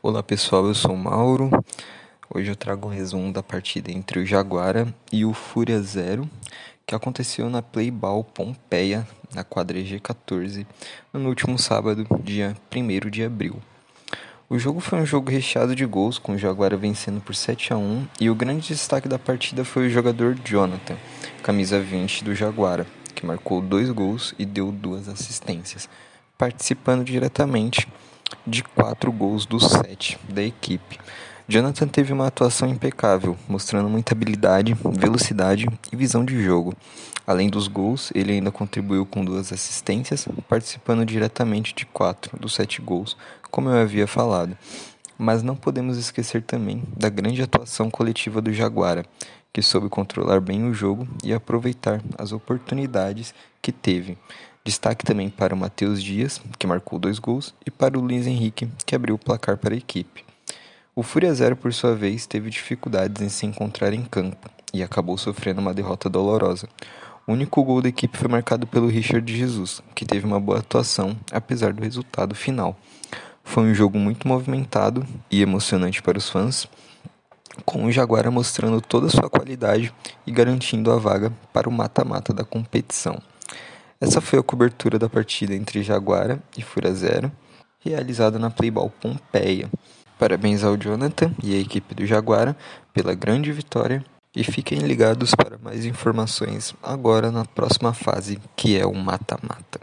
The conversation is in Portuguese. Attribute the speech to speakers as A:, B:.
A: Olá pessoal, eu sou Mauro. Hoje eu trago um resumo da partida entre o Jaguara e o Fúria Zero, que aconteceu na Playball Pompeia, na quadra G14, no último sábado, dia 1 de abril. O jogo foi um jogo recheado de gols, com o Jaguara vencendo por 7 a 1 e o grande destaque da partida foi o jogador Jonathan, camisa 20 do Jaguara, que marcou dois gols e deu duas assistências, participando diretamente de quatro gols dos sete da equipe. Jonathan teve uma atuação impecável, mostrando muita habilidade, velocidade e visão de jogo. Além dos gols, ele ainda contribuiu com duas assistências, participando diretamente de quatro dos sete gols, como eu havia falado. Mas não podemos esquecer também da grande atuação coletiva do Jaguara, que soube controlar bem o jogo e aproveitar as oportunidades que teve. Destaque também para o Matheus Dias, que marcou dois gols, e para o Luiz Henrique, que abriu o placar para a equipe. O Fúria Zero, por sua vez, teve dificuldades em se encontrar em campo e acabou sofrendo uma derrota dolorosa. O único gol da equipe foi marcado pelo Richard Jesus, que teve uma boa atuação, apesar do resultado final. Foi um jogo muito movimentado e emocionante para os fãs, com o Jaguara mostrando toda a sua qualidade e garantindo a vaga para o mata-mata da competição. Essa foi a cobertura da partida entre Jaguara e Fura Zero, realizada na Playball Pompeia. Parabéns ao Jonathan e à equipe do Jaguara pela grande vitória e fiquem ligados para mais informações agora na próxima fase, que é o mata-mata.